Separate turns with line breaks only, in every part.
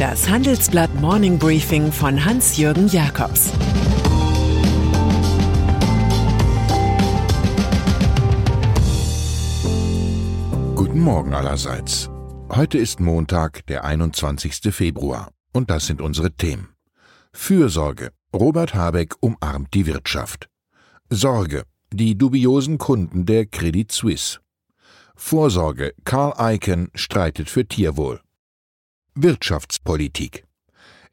Das Handelsblatt Morning Briefing von Hans-Jürgen Jakobs
Guten Morgen allerseits. Heute ist Montag, der 21. Februar. Und das sind unsere Themen. Fürsorge. Robert Habeck umarmt die Wirtschaft. Sorge. Die dubiosen Kunden der Credit Suisse. Vorsorge. Carl Icahn streitet für Tierwohl. Wirtschaftspolitik.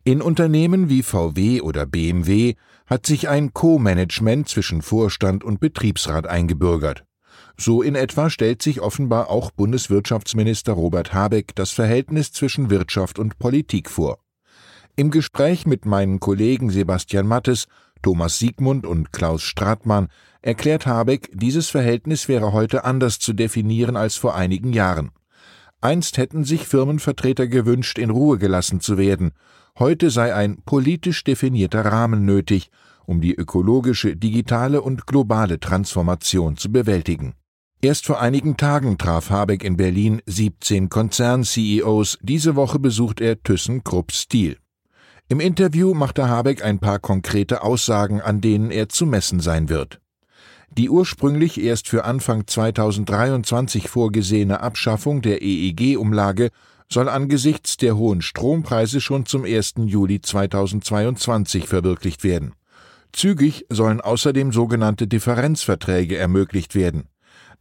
In Unternehmen wie VW oder BMW hat sich ein Co-Management zwischen Vorstand und Betriebsrat eingebürgert. So in etwa stellt sich offenbar auch Bundeswirtschaftsminister Robert Habeck das Verhältnis zwischen Wirtschaft und Politik vor. Im Gespräch mit meinen Kollegen Sebastian Mattes, Thomas Siegmund und Klaus Stratmann erklärt Habeck, dieses Verhältnis wäre heute anders zu definieren als vor einigen Jahren. Einst hätten sich Firmenvertreter gewünscht, in Ruhe gelassen zu werden. Heute sei ein politisch definierter Rahmen nötig, um die ökologische, digitale und globale Transformation zu bewältigen. Erst vor einigen Tagen traf Habeck in Berlin 17 Konzern-CEOs. Diese Woche besucht er ThyssenKrupp Steel. Im Interview machte Habeck ein paar konkrete Aussagen, an denen er zu messen sein wird. Die ursprünglich erst für Anfang 2023 vorgesehene Abschaffung der EEG-Umlage soll angesichts der hohen Strompreise schon zum 1. Juli 2022 verwirklicht werden. Zügig sollen außerdem sogenannte Differenzverträge ermöglicht werden.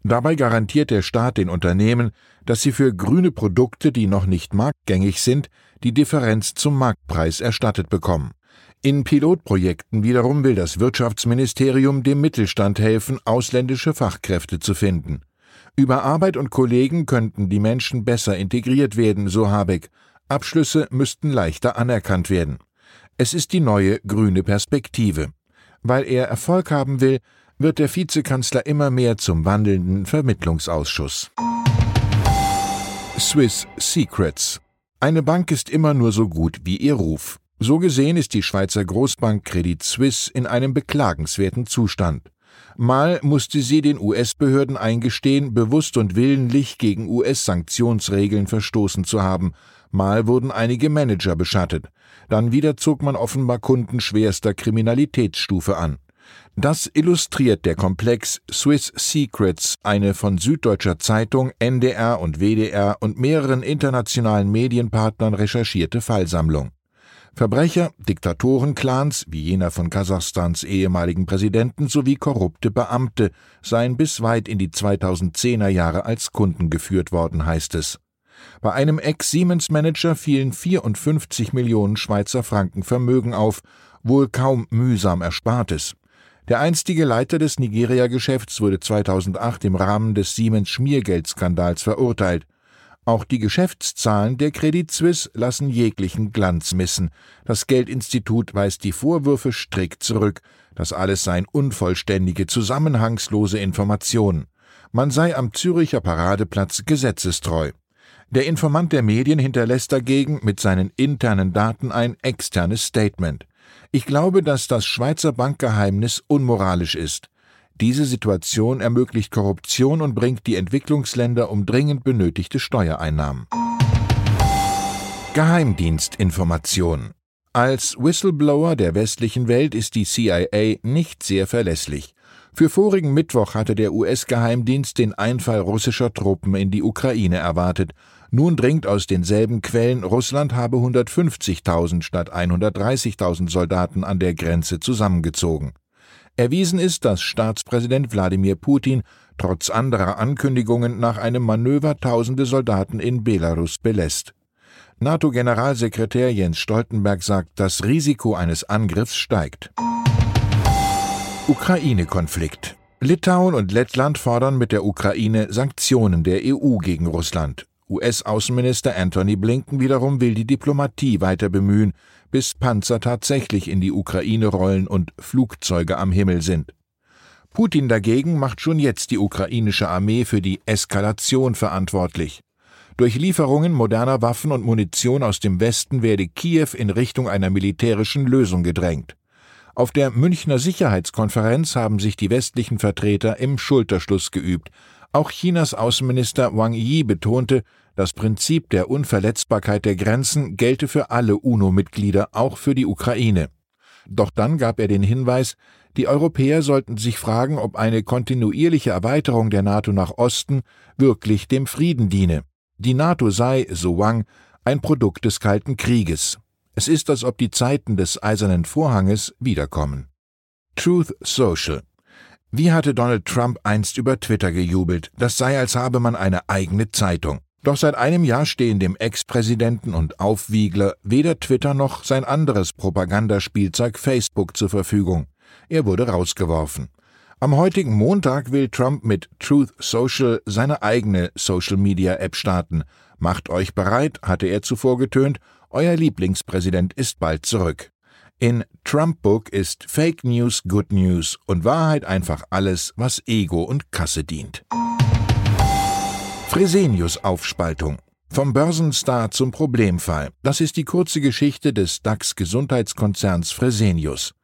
Dabei garantiert der Staat den Unternehmen, dass sie für grüne Produkte, die noch nicht marktgängig sind, die Differenz zum Marktpreis erstattet bekommen. In Pilotprojekten wiederum will das Wirtschaftsministerium dem Mittelstand helfen, ausländische Fachkräfte zu finden. Über Arbeit und Kollegen könnten die Menschen besser integriert werden, so Habeck. Abschlüsse müssten leichter anerkannt werden. Es ist die neue grüne Perspektive. Weil er Erfolg haben will, wird der Vizekanzler immer mehr zum wandelnden Vermittlungsausschuss. Swiss Secrets. Eine Bank ist immer nur so gut wie ihr Ruf. So gesehen ist die Schweizer Großbank Credit Suisse in einem beklagenswerten Zustand. Mal musste sie den US-Behörden eingestehen, bewusst und willentlich gegen US-Sanktionsregeln verstoßen zu haben, mal wurden einige Manager beschattet, dann wieder zog man offenbar Kunden schwerster Kriminalitätsstufe an. Das illustriert der Komplex Swiss Secrets, eine von Süddeutscher Zeitung, NDR und WDR und mehreren internationalen Medienpartnern recherchierte Fallsammlung. Verbrecher, Diktatorenclans wie jener von Kasachstans ehemaligen Präsidenten sowie korrupte Beamte seien bis weit in die 2010er Jahre als Kunden geführt worden, heißt es. Bei einem Ex-Siemens-Manager fielen 54 Millionen Schweizer Franken Vermögen auf, wohl kaum mühsam erspartes. Der einstige Leiter des Nigeria-Geschäfts wurde 2008 im Rahmen des Siemens-Schmiergeldskandals verurteilt. Auch die Geschäftszahlen der Credit Suisse lassen jeglichen Glanz missen. Das Geldinstitut weist die Vorwürfe strikt zurück. Das alles seien unvollständige, zusammenhangslose Informationen. Man sei am Züricher Paradeplatz gesetzestreu. Der Informant der Medien hinterlässt dagegen mit seinen internen Daten ein externes Statement. Ich glaube, dass das Schweizer Bankgeheimnis unmoralisch ist. Diese Situation ermöglicht Korruption und bringt die Entwicklungsländer um dringend benötigte Steuereinnahmen. Geheimdienstinformation Als Whistleblower der westlichen Welt ist die CIA nicht sehr verlässlich. Für vorigen Mittwoch hatte der US-Geheimdienst den Einfall russischer Truppen in die Ukraine erwartet. Nun dringt aus denselben Quellen, Russland habe 150.000 statt 130.000 Soldaten an der Grenze zusammengezogen. Erwiesen ist, dass Staatspräsident Wladimir Putin trotz anderer Ankündigungen nach einem Manöver tausende Soldaten in Belarus belässt. NATO-Generalsekretär Jens Stoltenberg sagt, das Risiko eines Angriffs steigt. Ukraine-Konflikt. Litauen und Lettland fordern mit der Ukraine Sanktionen der EU gegen Russland. US-Außenminister Anthony Blinken wiederum will die Diplomatie weiter bemühen, bis Panzer tatsächlich in die Ukraine rollen und Flugzeuge am Himmel sind. Putin dagegen macht schon jetzt die ukrainische Armee für die Eskalation verantwortlich. Durch Lieferungen moderner Waffen und Munition aus dem Westen werde Kiew in Richtung einer militärischen Lösung gedrängt. Auf der Münchner Sicherheitskonferenz haben sich die westlichen Vertreter im Schulterschluss geübt, Auch Chinas Außenminister Wang Yi betonte, das Prinzip der Unverletzbarkeit der Grenzen gelte für alle UNO-Mitglieder, auch für die Ukraine. Doch dann gab er den Hinweis, die Europäer sollten sich fragen, ob eine kontinuierliche Erweiterung der NATO nach Osten wirklich dem Frieden diene. Die NATO sei, so Wang, ein Produkt des Kalten Krieges. Es ist, als ob die Zeiten des Eisernen Vorhanges wiederkommen. Truth Social wie hatte Donald Trump einst über Twitter gejubelt, das sei, als habe man eine eigene Zeitung. Doch seit einem Jahr stehen dem Ex-Präsidenten und Aufwiegler weder Twitter noch sein anderes Propagandaspielzeug Facebook zur Verfügung. Er wurde rausgeworfen. Am heutigen Montag will Trump mit Truth Social seine eigene Social-Media-App starten. Macht euch bereit, hatte er zuvor getönt, euer Lieblingspräsident ist bald zurück. In Trump Book ist Fake News Good News und Wahrheit einfach alles, was Ego und Kasse dient. Fresenius Aufspaltung. Vom Börsenstar zum Problemfall. Das ist die kurze Geschichte des DAX-Gesundheitskonzerns Fresenius.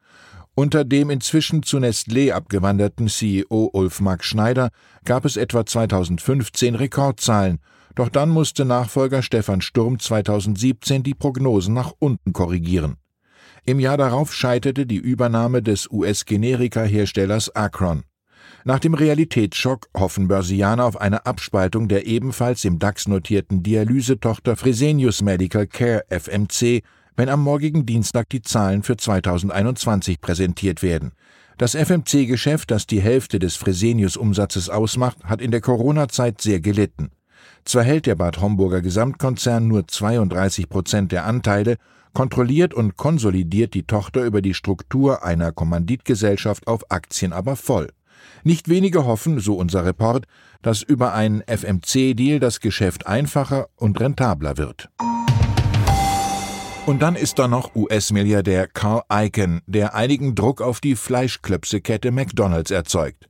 Unter dem inzwischen zu Nestlé abgewanderten CEO Ulf Max Schneider gab es etwa 2015 Rekordzahlen, doch dann musste Nachfolger Stefan Sturm 2017 die Prognosen nach unten korrigieren. Im Jahr darauf scheiterte die Übernahme des US-Generika-Herstellers Akron. Nach dem Realitätsschock hoffen Börsianer auf eine Abspaltung der ebenfalls im DAX notierten Dialysetochter Fresenius Medical Care FMC, wenn am morgigen Dienstag die Zahlen für 2021 präsentiert werden. Das FMC-Geschäft, das die Hälfte des Fresenius-Umsatzes ausmacht, hat in der Corona-Zeit sehr gelitten. Zwar hält der Bad Homburger Gesamtkonzern nur 32 Prozent der Anteile, kontrolliert und konsolidiert die Tochter über die Struktur einer Kommanditgesellschaft auf Aktien aber voll. Nicht wenige hoffen, so unser Report, dass über einen FMC-Deal das Geschäft einfacher und rentabler wird. Und dann ist da noch US-Milliardär Carl Icahn, der einigen Druck auf die Fleischklöpsekette McDonald's erzeugt.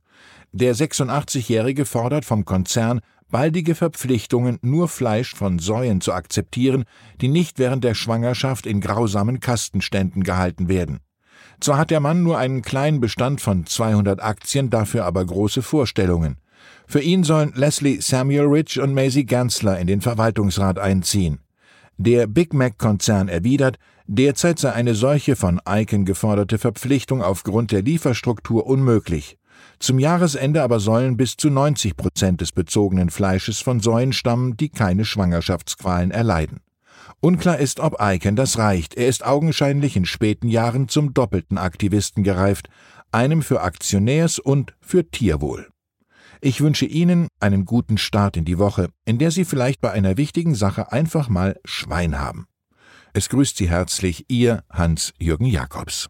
Der 86-Jährige fordert vom Konzern baldige Verpflichtungen, nur Fleisch von Säuen zu akzeptieren, die nicht während der Schwangerschaft in grausamen Kastenständen gehalten werden. Zwar hat der Mann nur einen kleinen Bestand von 200 Aktien, dafür aber große Vorstellungen. Für ihn sollen Leslie Samuel Rich und Maisie Gansler in den Verwaltungsrat einziehen. Der Big Mac-Konzern erwidert, derzeit sei eine solche von Icon geforderte Verpflichtung aufgrund der Lieferstruktur unmöglich. Zum Jahresende aber sollen bis zu 90 Prozent des bezogenen Fleisches von Säuen stammen, die keine Schwangerschaftsqualen erleiden. Unklar ist, ob Eichen das reicht. Er ist augenscheinlich in späten Jahren zum doppelten Aktivisten gereift, einem für Aktionärs und für Tierwohl. Ich wünsche Ihnen einen guten Start in die Woche, in der Sie vielleicht bei einer wichtigen Sache einfach mal Schwein haben. Es grüßt Sie herzlich Ihr Hans-Jürgen Jakobs.